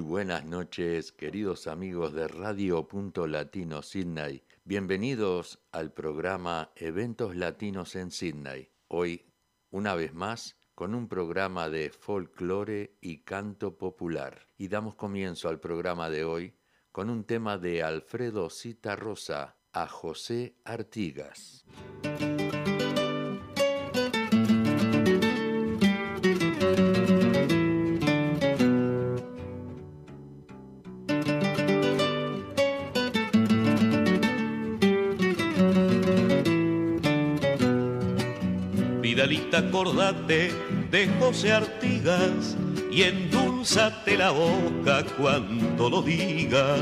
Buenas noches, queridos amigos de Radio Punto Latino Sydney. Bienvenidos al programa Eventos Latinos en Sydney. Hoy, una vez más, con un programa de folclore y canto popular. Y damos comienzo al programa de hoy con un tema de Alfredo Cita Rosa a José Artigas. Acordate de José Artigas y endulzate la boca cuando lo digas.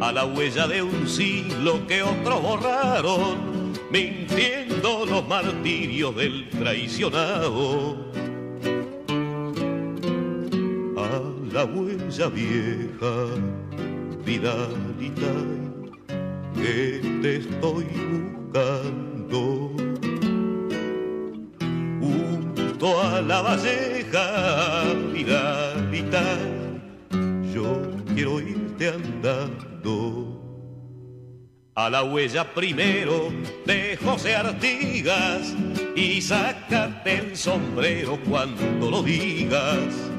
A la huella de un siglo que otros borraron, mintiendo los martirios del traicionado. A la huella vieja, vidalita, que te estoy buscando a la valleja miradita. Yo quiero irte andando a la huella primero de José Artigas y sácate el sombrero cuando lo digas.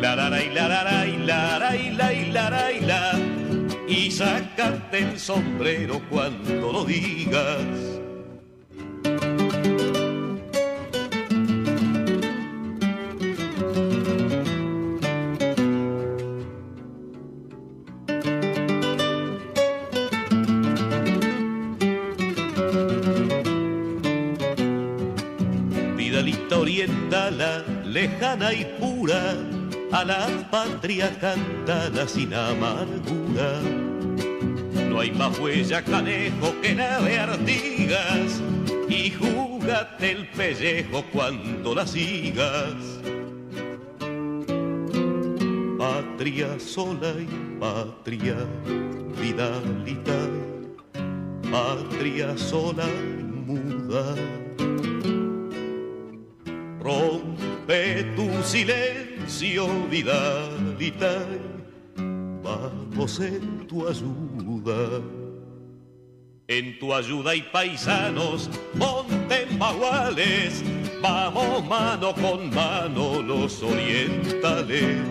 La la y la la y la la y la y la la y la y sácate el sombrero cuando lo digas. Lejana y pura, a la patria cantada sin amargura. No hay más huella canejo que nave Artigas, y júgate el pellejo cuando la sigas. Patria sola y patria vidalita, patria sola y muda rompe tu silencio, vidalita, vamos en tu ayuda. En tu ayuda y paisanos, monten baguales, vamos mano con mano los orientales.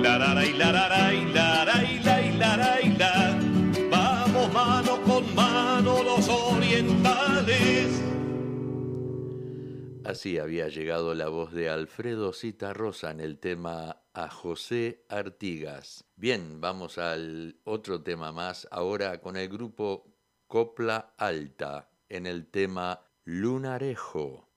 La la y la la y la la y la y la vamos mano con mano los orientales Así había llegado la voz de Alfredo Rosa en el tema a José Artigas. Bien, vamos al otro tema más, ahora con el grupo Copla Alta, en el tema Lunarejo.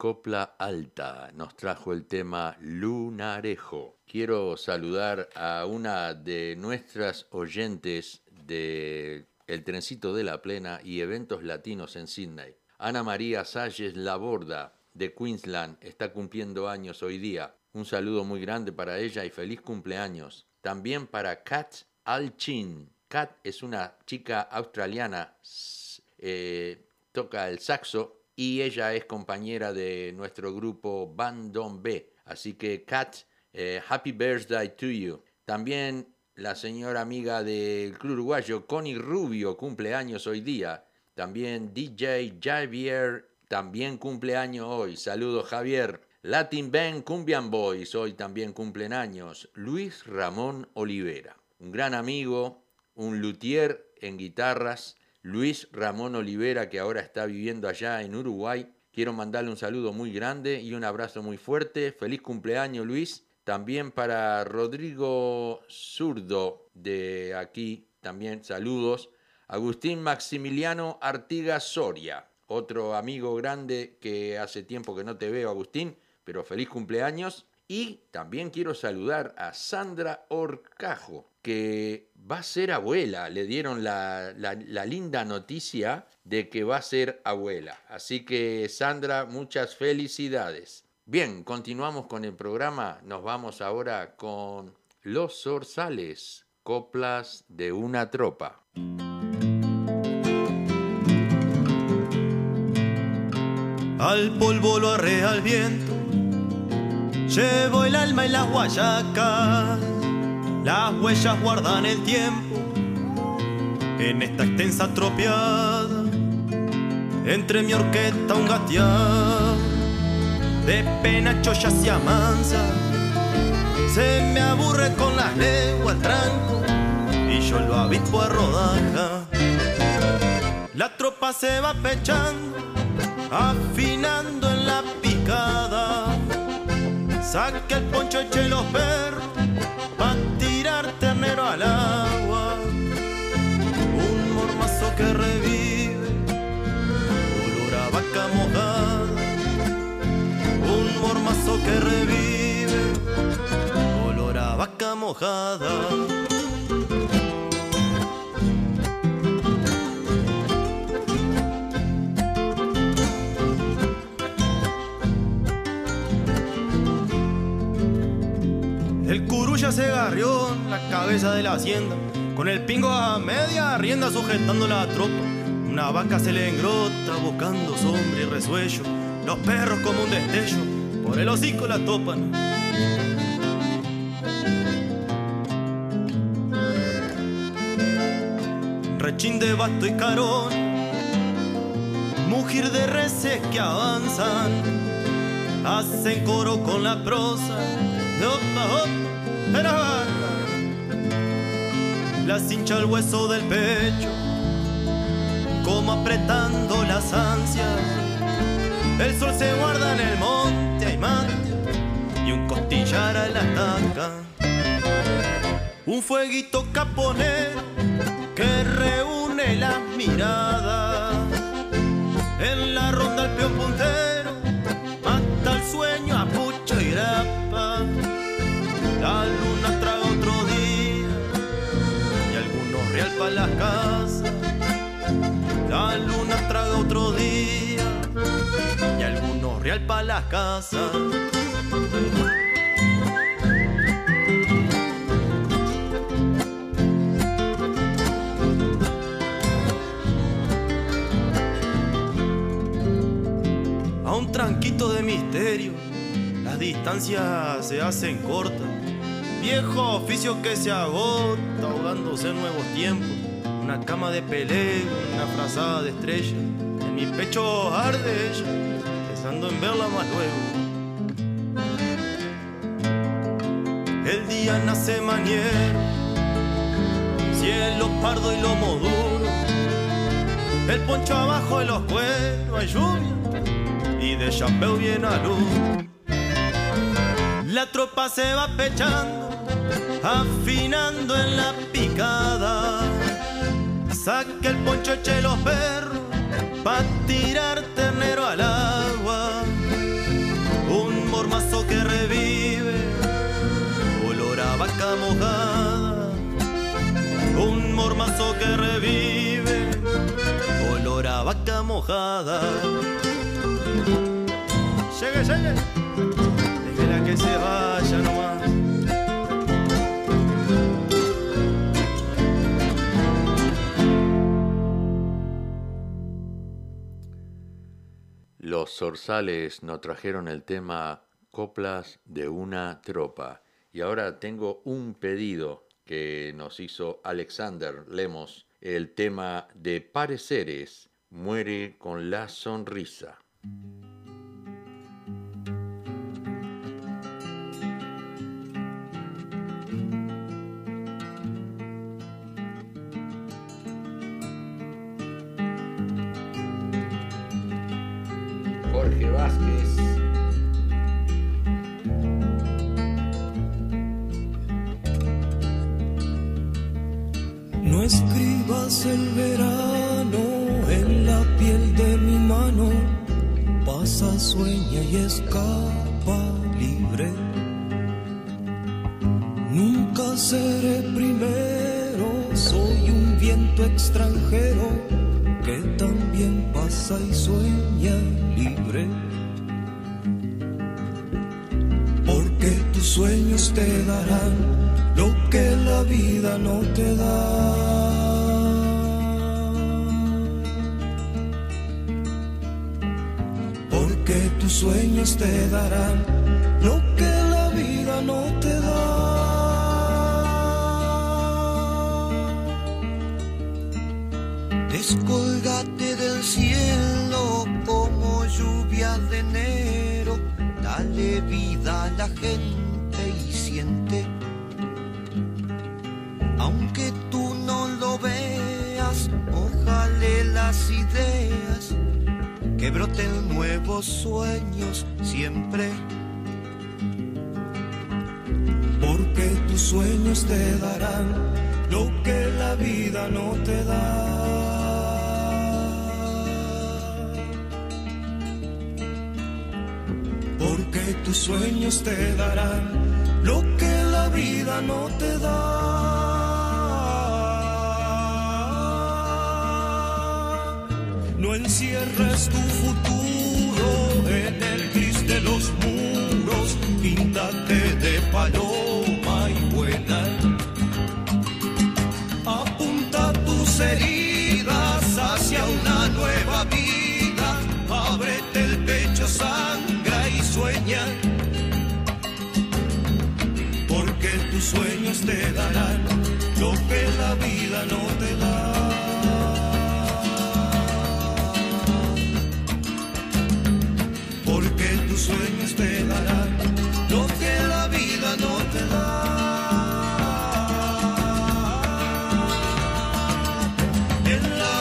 Copla Alta nos trajo el tema Lunarejo. Quiero saludar a una de nuestras oyentes de El Trencito de la Plena y eventos latinos en Sydney. Ana María Salles Laborda de Queensland está cumpliendo años hoy día. Un saludo muy grande para ella y feliz cumpleaños. También para Kat Alchin. Kat es una chica australiana, eh, toca el saxo y ella es compañera de nuestro grupo Bandon B. Así que Kat, eh, happy birthday to you. También la señora amiga del Club Uruguayo, Connie Rubio, cumple años hoy día. También DJ Javier, también cumple años hoy. Saludos Javier. Latin Band Cumbian Boys, hoy también cumplen años. Luis Ramón Olivera, un gran amigo, un luthier en guitarras. Luis Ramón Olivera, que ahora está viviendo allá en Uruguay. Quiero mandarle un saludo muy grande y un abrazo muy fuerte. Feliz cumpleaños, Luis. También para Rodrigo Zurdo de aquí, también saludos. Agustín Maximiliano Artigas Soria, otro amigo grande que hace tiempo que no te veo, Agustín, pero feliz cumpleaños. Y también quiero saludar a Sandra Orcajo, que va a ser abuela. Le dieron la, la- linda noticia de que va a ser abuela. Así que Sandra, muchas felicidades. Bien, continuamos con el programa. Nos vamos ahora con Los Zorzales, coplas de una tropa. Al polvo lo arrea el viento, llevo el alma y las guayacas, las huellas guardan el tiempo. En esta extensa tropiada, entre mi orquesta un gatear, de penacho ya se amansa, se me aburre con las leguas al tranco y yo lo avispo a rodaja. La tropa se va pechando, afinando en la picada. Saque el poncho, eche los perros, pa' tirar ternero al agua. Un mormazo que revive, olor a vaca mojada. Un mormazo que revive, olor a vaca mojada. Se agarrió en la cabeza de la hacienda, con el pingo a media rienda sujetando la tropa. Una vaca se le engrota buscando sombra y resuello. Los perros como un destello, por el hocico la topan. Rechín de basto y carón, mujer de reces que avanzan hacen coro con la prosa opa, opa, Las hincha el hueso del pecho, como apretando las ansias. El sol se guarda en el monte, hay mate y un costillar a la taca. Un fueguito caponero que reúne las miradas. En la ronda el peón puntero mata el sueño para las casas. La luna traga otro día y algunos real real pa' las casas. A un tranquito de misterio, las distancias se hacen cortas. Viejo oficio que se agota, ahogándose en nuevos tiempos. Una cama de pelea, una frazada de estrella. En mi pecho arde ella, pensando en verla más luego. El día nace mañana, cielo pardo y lomo duro. El poncho abajo de los cueros, hay lluvia y de chapeo viene a luz. La tropa se va pechando, afinando en la picada. Saca el poncho, eche los perros, pa' tirar ternero al agua. Un mormazo que revive, olor a vaca mojada. Un mormazo que revive, olor a vaca mojada. Llegue, llegue. Déjela que se vaya nomás. Los zorzales nos trajeron el tema Coplas de una tropa. Y ahora tengo un pedido que nos hizo Alexander Lemos, el tema de Pareceres, Muere con la sonrisa. No escribas el verano en la piel de mi mano, pasa, sueña y escapa libre. Nunca seré primero, soy un viento extranjero que también pasa y sueña libre. Porque tus sueños te darán lo que la vida no te da. Porque tus sueños te darán lo que la vida no te da. Descolgate del cielo como lluvia de enero, dale vida a la gente y siente. Aunque tú no lo veas, ojalá las ideas que broten nuevos sueños siempre. Porque tus sueños te darán lo que la vida no te da. Sueños te darán lo que la vida no te da. No encierres tu futuro en el gris de los muros, píntate te darán lo que la vida no te da. Porque tus sueños te darán lo que la vida no te da. En la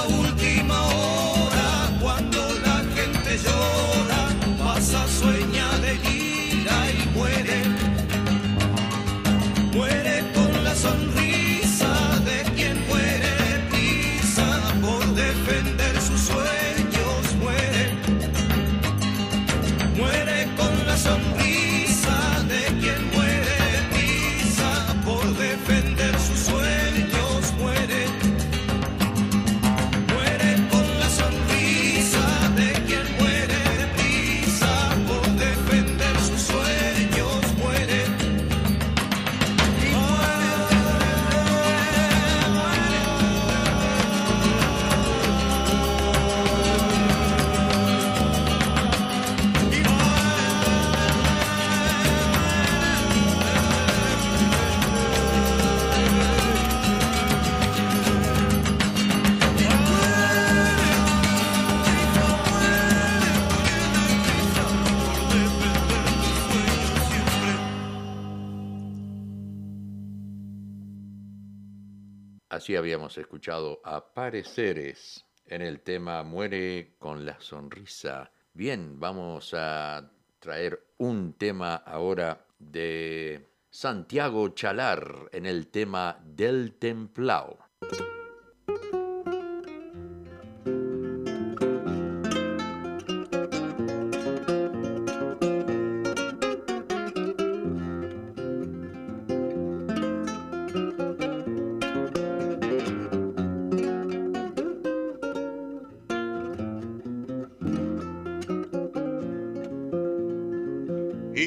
Así habíamos escuchado a Pareceres en el tema Muere con la sonrisa. Bien, vamos a traer un tema ahora de Santiago Chalar en el tema Del Templao.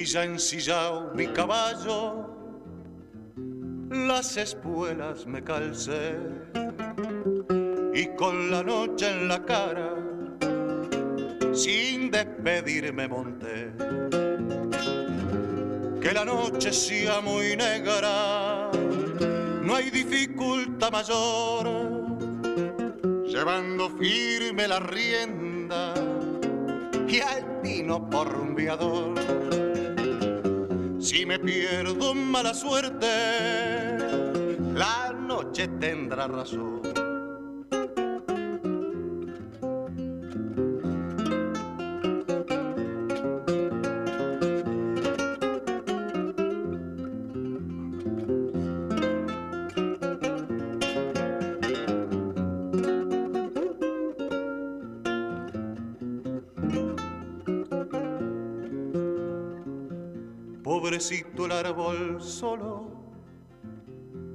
Ya ensillado mi caballo, las espuelas me calcé. Y con la noche en la cara, sin despedirme monté. Que la noche sea muy negra, no hay dificultad mayor, llevando firme la rienda y al vino por rumbeador si me pierdo mala suerte, la noche tendrá razón. Árbol solo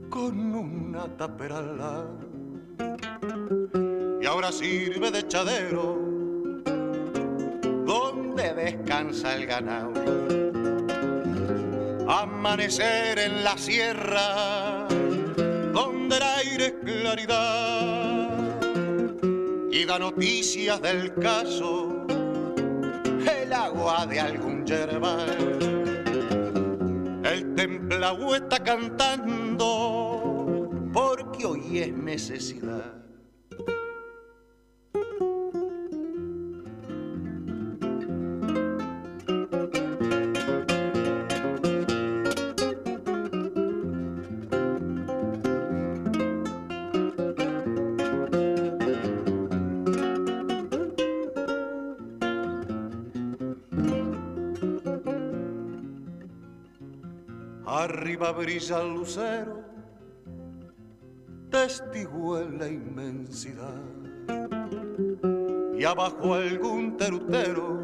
con una tapera Y ahora sirve de chadero donde descansa el ganado. Amanecer en la sierra donde el aire es claridad. Y da noticias del caso el agua de algún yerbal el templado está cantando porque hoy es necesidad. Arriba brilla el lucero, testigo en la inmensidad. Y abajo algún terutero,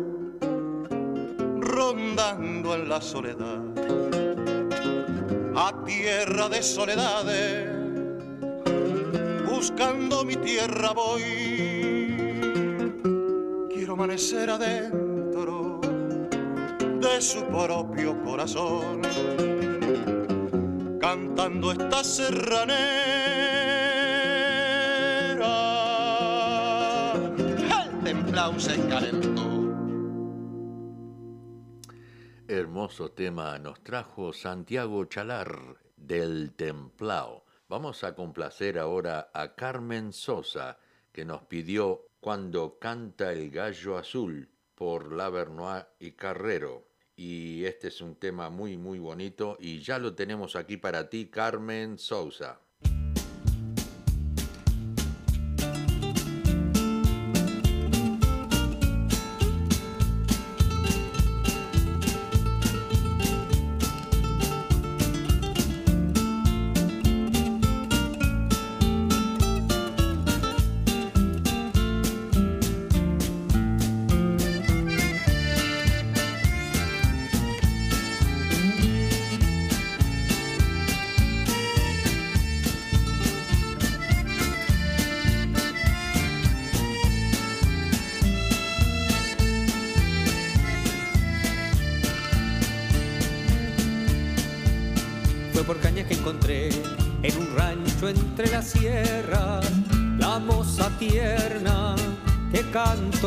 rondando en la soledad. A tierra de soledades, buscando mi tierra voy. Quiero amanecer adentro de su propio corazón cantando esta serranera. El templao se calentó. Hermoso tema nos trajo Santiago Chalar del Templao. Vamos a complacer ahora a Carmen Sosa, que nos pidió Cuando canta el gallo azul por Lavernois y Carrero y este es un tema muy muy bonito y ya lo tenemos aquí para ti Carmen Sousa.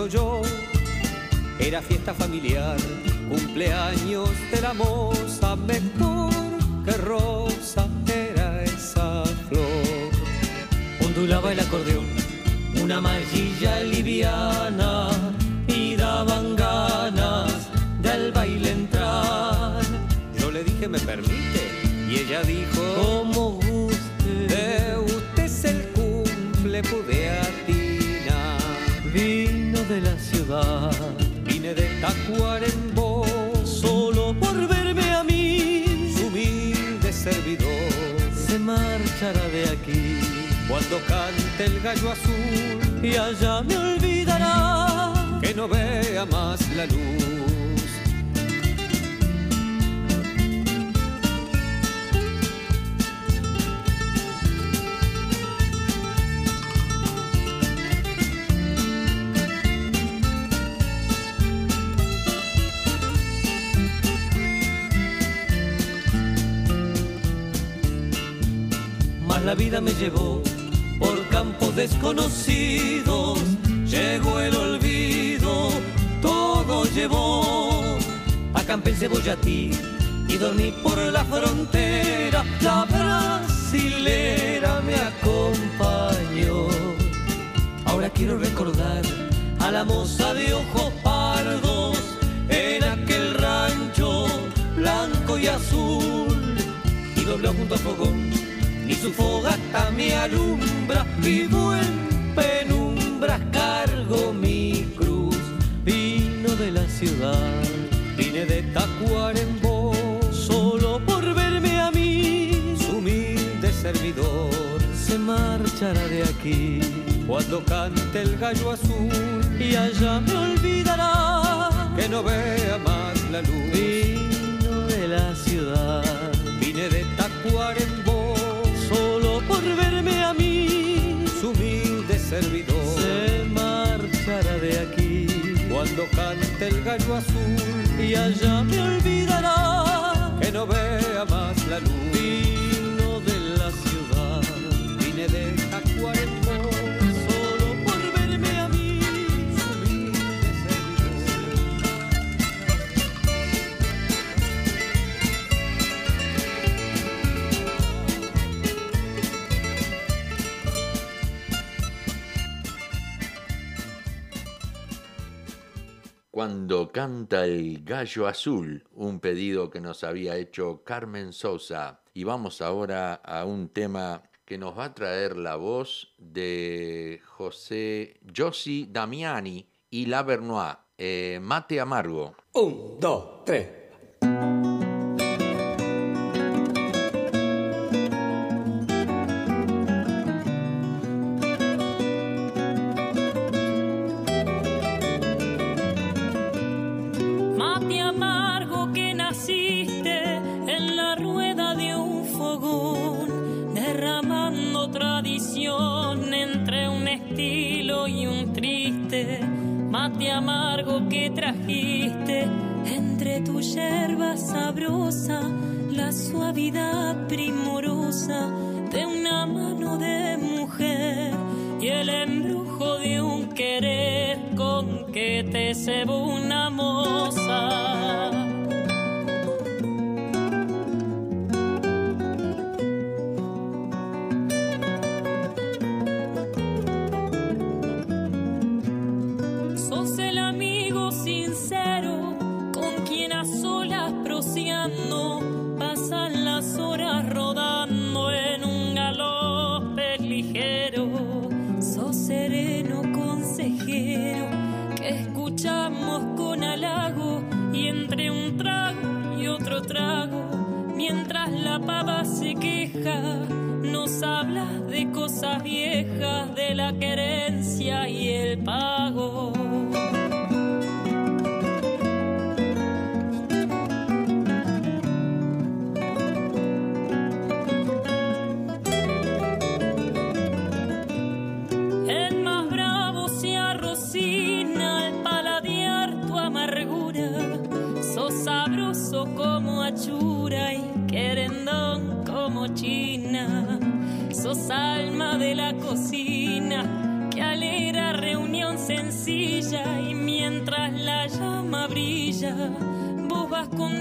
Yo. Era fiesta familiar, cumpleaños de la moza, mejor que rosa era esa flor. Ondulaba el acordeón, una mallilla liviana, y daban ganas del baile entrar. Yo le dije, ¿me permite? Y ella dijo, de aquí cuando cante el gallo azul y allá me olvidará que no vea más la luz. La vida me llevó por campos desconocidos, llegó el olvido, todo llevó. Acampé en ti y dormí por la frontera, la brasilera me acompañó. Ahora quiero recordar a la moza de ojos pardos en aquel rancho blanco y azul y dobló junto a fogón ni su fogata me alumbra, vivo en penumbras, cargo mi cruz. Vino de la ciudad, vine de Tacuarembó, solo por verme a mí, su humilde servidor. Se marchará de aquí cuando cante el gallo azul y allá me olvidará que no vea más la luz. Vino de la ciudad, vine de Tacuarembó servidor. Se marchará de aquí. Cuando cante el gallo azul. Y allá me olvidará. Que no vea más la luz. Vino de la ciudad, vine de Cuando canta el gallo azul, un pedido que nos había hecho Carmen Sosa. Y vamos ahora a un tema que nos va a traer la voz de José Josi Damiani y La Bernois, eh, Mate Amargo. Un, dos, tres. La suavidad primorosa de una mano de mujer y el embrujo de un querer con que te cebo vas con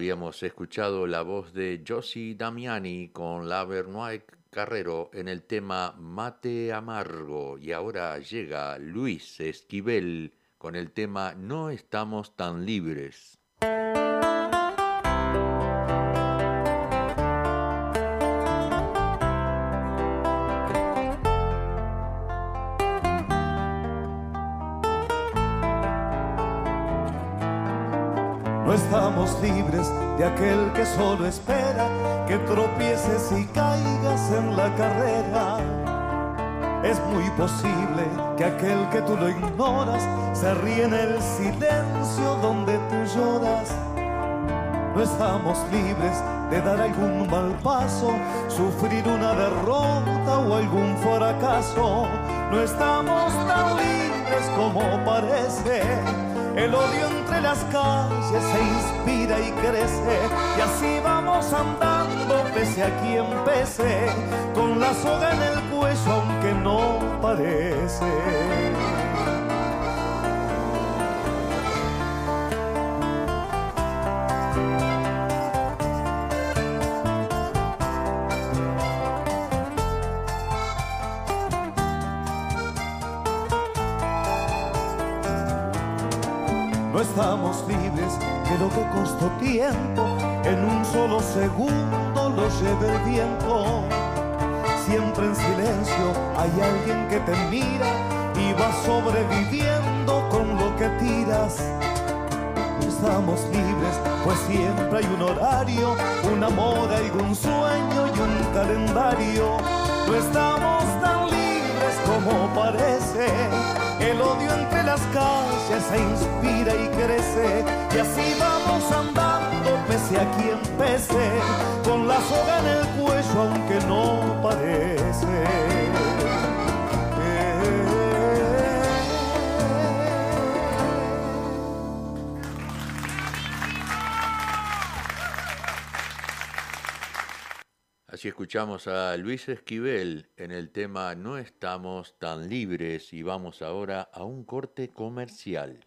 Habíamos escuchado la voz de Josie Damiani con la Bernoy Carrero en el tema Mate Amargo y ahora llega Luis Esquivel con el tema No estamos tan libres. No estamos libres de aquel que solo espera que tropieces y caigas en la carrera. Es muy posible que aquel que tú lo ignoras se ríe en el silencio donde tú lloras. No estamos libres de dar algún mal paso, sufrir una derrota o algún fracaso. No estamos tan libres como parece el odio las calles se inspira y crece y así vamos andando pese a quien pese, con la soga en el cuello aunque no parece. Segundo lo lleve el viento. Siempre en silencio hay alguien que te mira y va sobreviviendo con lo que tiras. Estamos libres, pues siempre hay un horario, un amor, algún sueño y un calendario. No estamos tan libres como parece el odio entre las calles se inspira y crece. Y así vamos andando, pese a quien pese, con la soga en el cuello, aunque no parece. Así escuchamos a Luis Esquivel en el tema No estamos tan libres y vamos ahora a un corte comercial.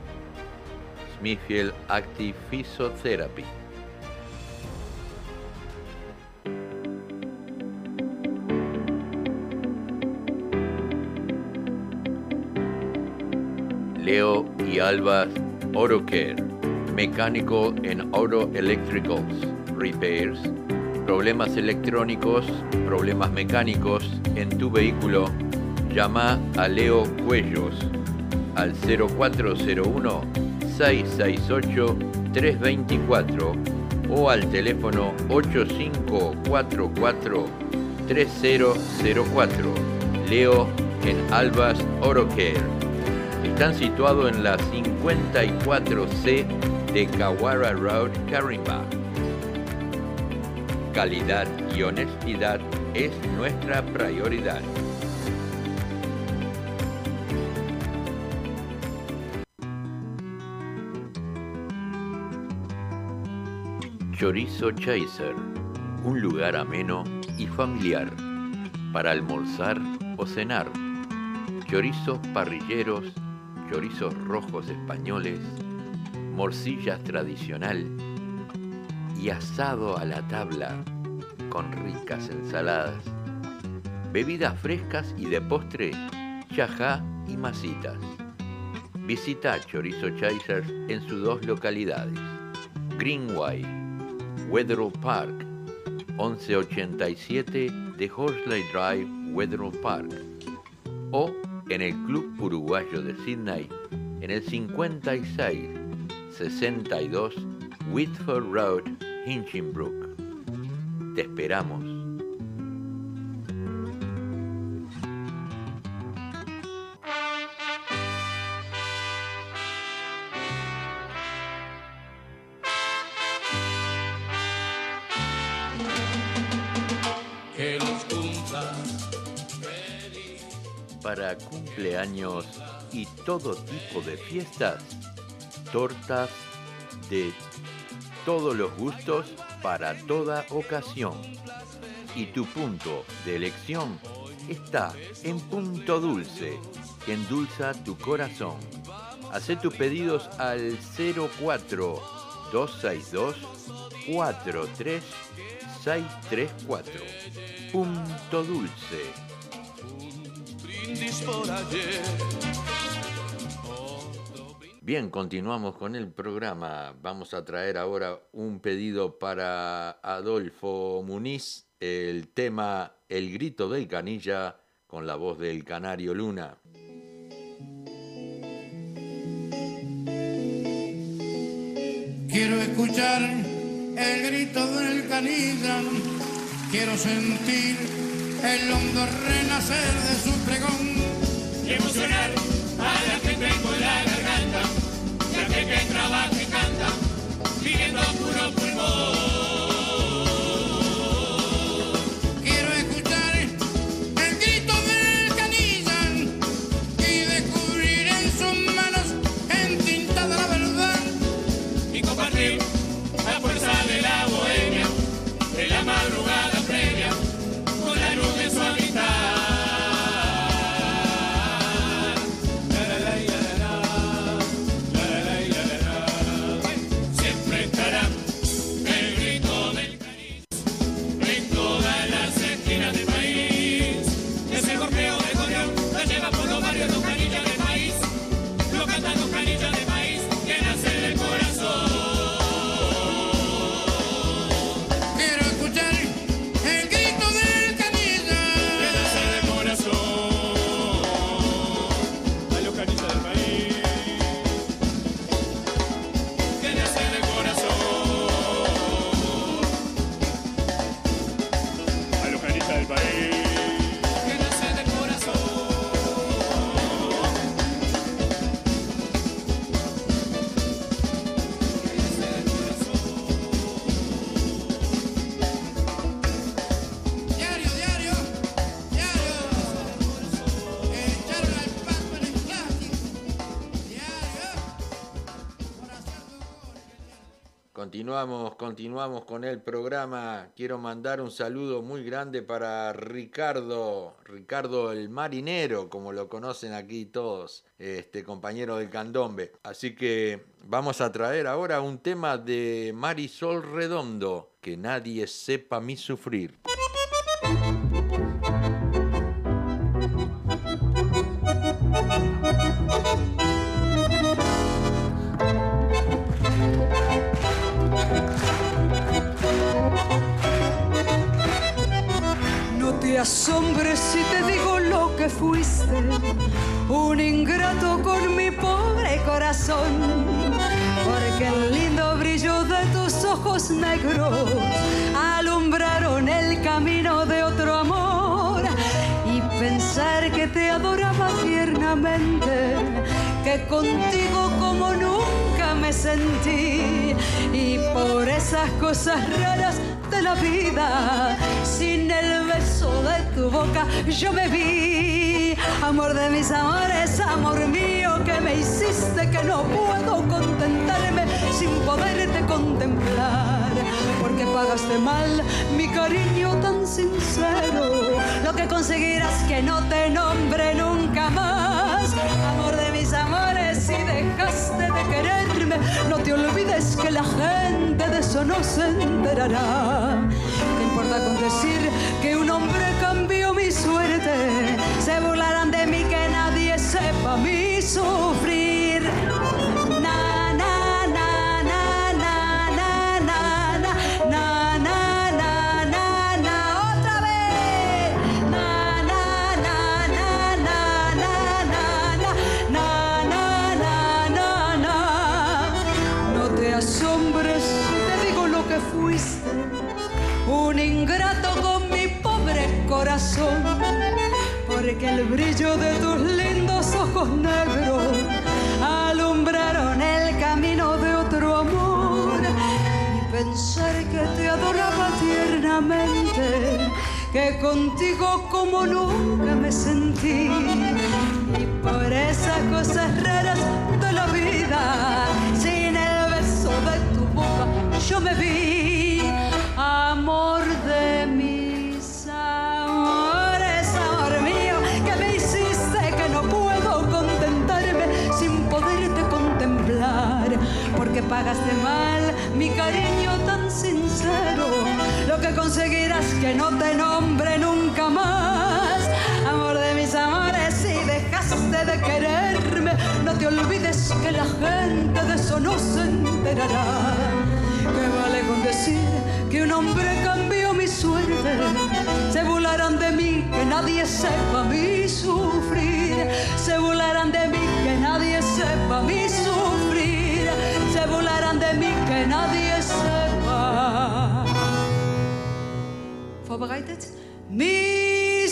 Smithfield Active Physiotherapy. Leo y Alba Care, Mechanical and Auto Electricals repairs, problemas electrónicos, problemas mecánicos en tu vehículo, llama a Leo Cuellos al 0401 668 324 o al teléfono 8544 3004. Leo en Albas Orocare. Están situados en la 54C de Kawara Road, Carimba. Calidad y honestidad es nuestra prioridad. Chorizo Chaser, un lugar ameno y familiar para almorzar o cenar. Chorizos parrilleros, chorizos rojos españoles, morcillas tradicional y asado a la tabla con ricas ensaladas, bebidas frescas y de postre, chajá y masitas. Visita Chorizo Chasers en sus dos localidades, Greenway, Wetherill Park 1187 de Horsley Drive, Wetherall Park, o en el Club Uruguayo de Sydney en el 56 62 Whitford Road, Hinchinbrook. Te esperamos. Para cumpleaños y todo tipo de fiestas, tortas de todos los gustos para toda ocasión. Y tu punto de elección está en Punto Dulce, que endulza tu corazón. Haz tus pedidos al 04 262 43634. Punto Dulce. Bien, continuamos con el programa. Vamos a traer ahora un pedido para Adolfo Muniz, el tema El grito del canilla con la voz del Canario Luna. Quiero escuchar el grito del canilla, quiero sentir el hondo renacer de su pregón y emocionar a la tengo en la garganta, ya que, que trabaja y canta, viviendo puro pulmón. Continuamos, con el programa. Quiero mandar un saludo muy grande para Ricardo, Ricardo el marinero, como lo conocen aquí todos, este compañero del candombe. Así que vamos a traer ahora un tema de Marisol Redondo, que nadie sepa mi sufrir. Asombres si te digo lo que fuiste, un ingrato con mi pobre corazón, porque el lindo brillo de tus ojos negros alumbraron el camino de otro amor y pensar que te adoraba tiernamente, que contigo como nunca me sentí y por esas cosas raras la vida, sin el beso de tu boca yo me vi. Amor de mis amores, amor mío, que me hiciste que no puedo contentarme sin poderte contemplar. Porque pagaste mal mi cariño tan sincero. Lo que conseguirás que no te nombre nunca más. Amor de mis amores, si dejaste de quererme, no te olvides que la gente eso no se enterará. ¿Qué importa con decir que un hombre cambió mi suerte? Se burlarán de mí que nadie sepa mi sufrir. El brillo de tus lindos ojos negros alumbraron el camino de otro amor. Y pensar que te adoraba tiernamente, que contigo como nunca me sentí. Y por esas cosas raras de la vida, sin el beso de tu boca, yo me vi pagaste mal mi cariño tan sincero, lo que conseguirás que no te nombre nunca más, amor de mis amores, si dejaste de quererme, no te olvides que la gente de eso no se enterará. Que vale con decir que un hombre cambió mi suerte. Se burlarán de mí, que nadie sepa mi sufrir. Se burlarán de mí, que nadie sepa mi sufrir. Se burlarán de mí, que nadie sepa. Vorbereitet? Mi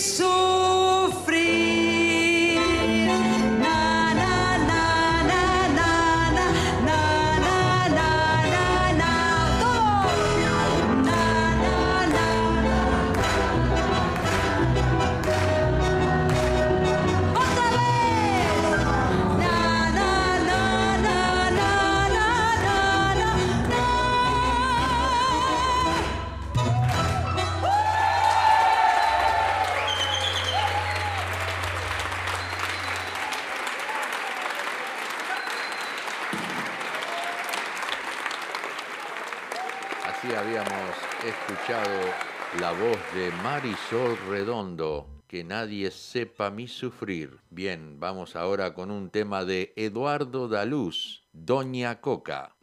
Que nadie sepa mi sufrir. Bien, vamos ahora con un tema de Eduardo Daluz, Doña Coca.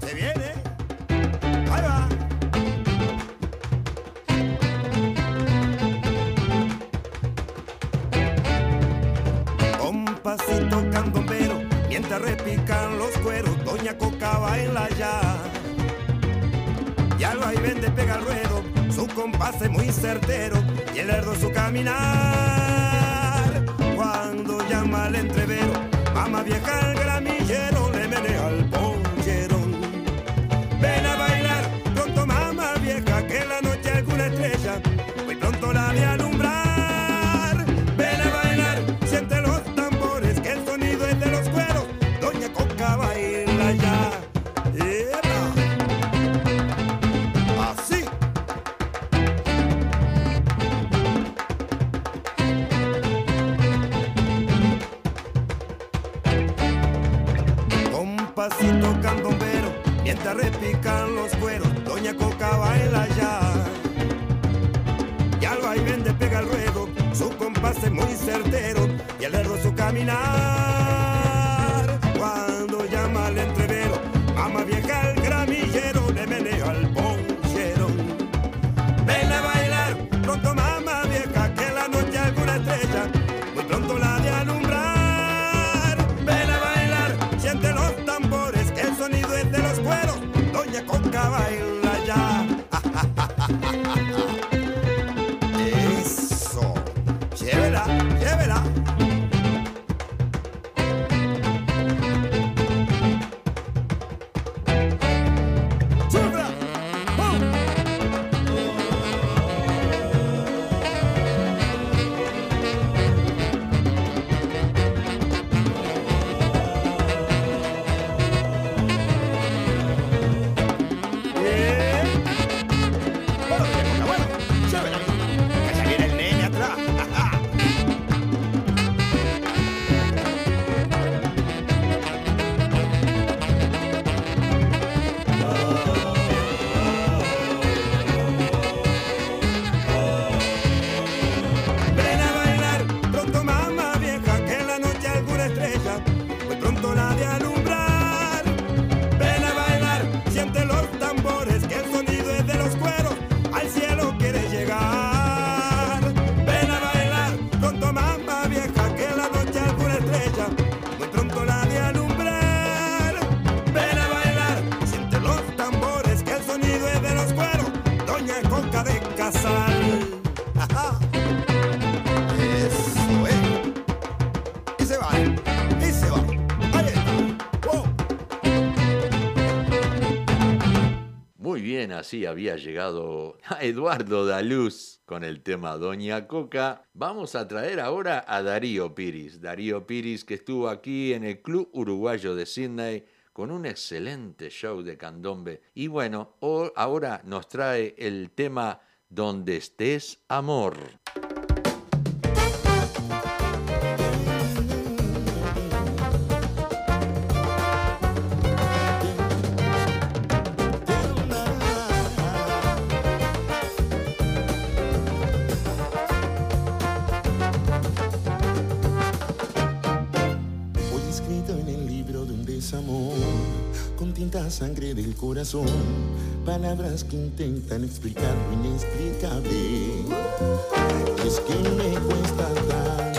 Se viene. Ahí va. Compasito candombero, mientras repican los cueros, Doña Coca baila ya. Ya lo ahí vende pega el ruedo, su compás es muy certero y el herdo su caminar. Cuando llama al entrevero, mamá vieja había llegado a Eduardo Daluz con el tema Doña Coca. Vamos a traer ahora a Darío Piris. Darío Piris que estuvo aquí en el Club Uruguayo de Sydney con un excelente show de candombe. Y bueno, ahora nos trae el tema Donde estés, amor. Corazón, palabras que intentan explicar lo inexplicable. Es que me cuesta tanto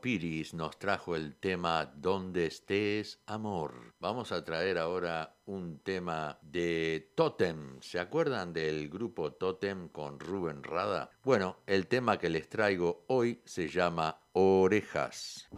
Piris nos trajo el tema Donde estés, amor. Vamos a traer ahora un tema de Totem. ¿Se acuerdan del grupo Totem con Rubén Rada? Bueno, el tema que les traigo hoy se llama Orejas.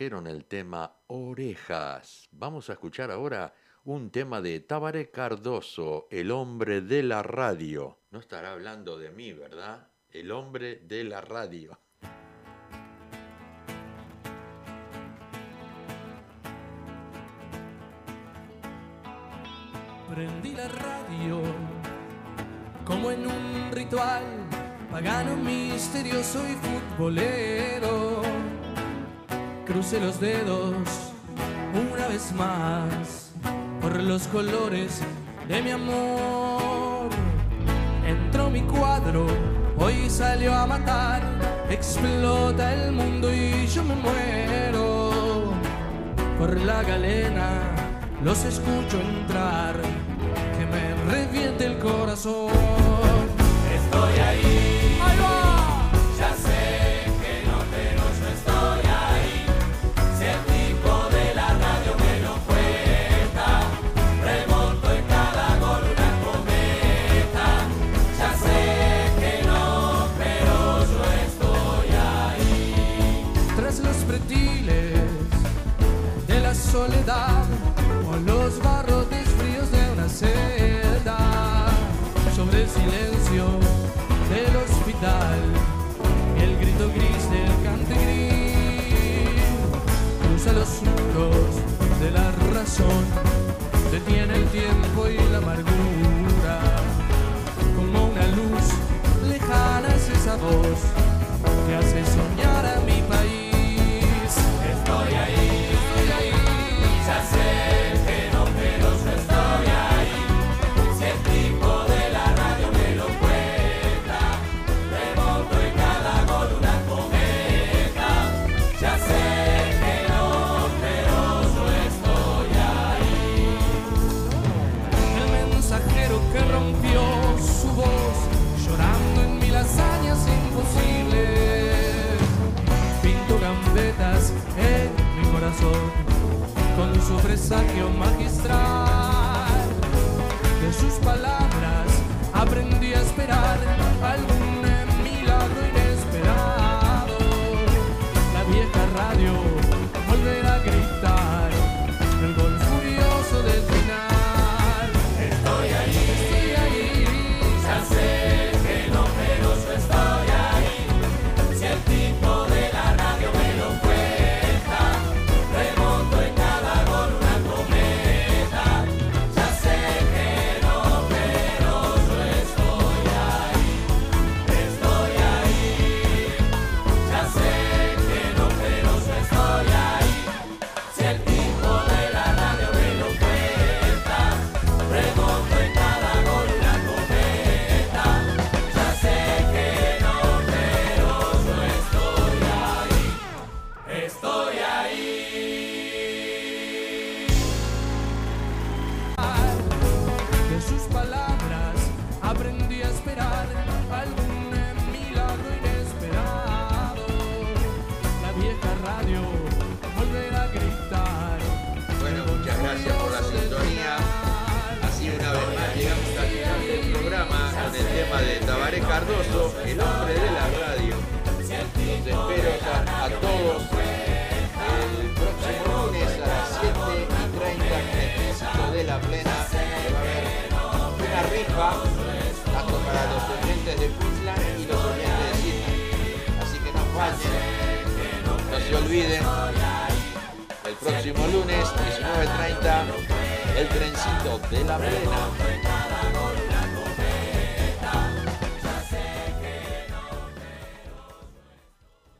El tema Orejas. Vamos a escuchar ahora un tema de Tabaré Cardoso, el hombre de la radio. No estará hablando de mí, ¿verdad? El hombre de la radio. Prendí la radio como en un ritual pagano, misterioso y futbolero. Crucé los dedos una vez más por los colores de mi amor. Entró mi cuadro, hoy salió a matar, explota el mundo y yo me muero. Por la galena los escucho entrar, que me reviente el corazón. Estoy. Ahí soledad o los barrotes fríos de una celda sobre el silencio del hospital el grito gris del cantegrín cruza los muros de la razón detiene el tiempo y la amargura como una luz lejana es esa voz que hace soñar a presagio magistral. De sus palabras aprendí a esperar algún milagro inesperado. La vieja radio el hombre de la radio. Los espero a, a todos el próximo lunes a las 7 y 30 en el Trencito de la Plena. Va a haber una rifa tanto para los oyentes de Queensland y los oyentes de Sydney. Así que no fallen, no se olviden. El próximo lunes, 19.30, el trencito de la plena.